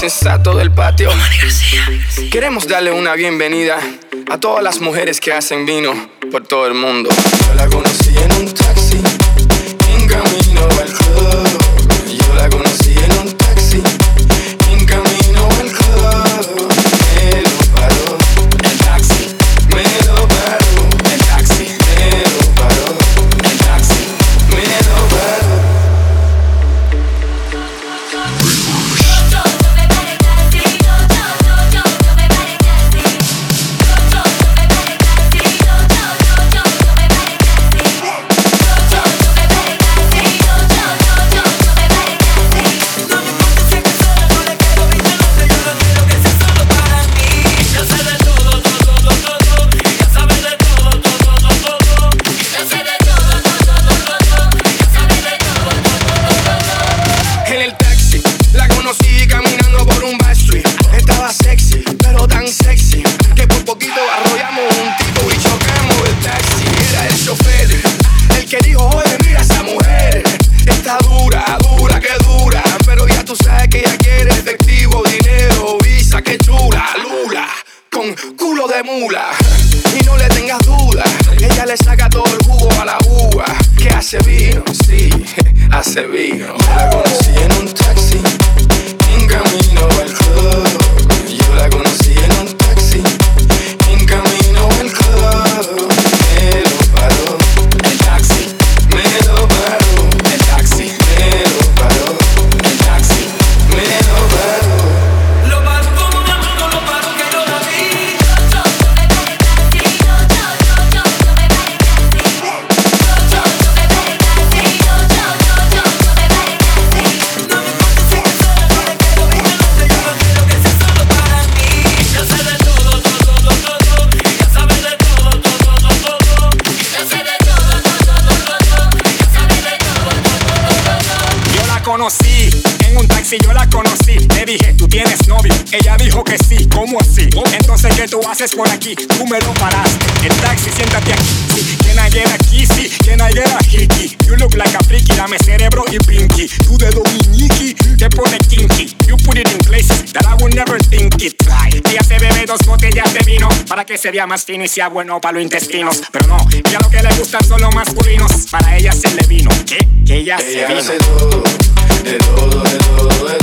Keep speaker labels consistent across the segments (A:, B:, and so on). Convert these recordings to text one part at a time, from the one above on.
A: del patio. Queremos darle una bienvenida a todas las mujeres que hacen vino por todo el mundo. se vino. Si yo la conocí,
B: le dije, tú tienes novio. Ella dijo que sí, ¿cómo así? Entonces, ¿qué tú haces por aquí? Tú me lo paraste. El taxi, siéntate aquí. Sí, can kissy? Can You look like a freaky, dame cerebro y brinky. Tú de dominiki, te pone kinky. You put it in places that I would never think it. Ay, ella se bebe dos botellas de vino para que se vea más fino y sea bueno para los intestinos. Pero no, ella lo que le gustan son los masculinos. Para ella se le vino. ¿Qué? Que ella,
A: ella se vino. de todo, de todo, de todo.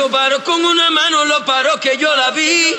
C: Lo paró con una mano, lo paró que yo la vi.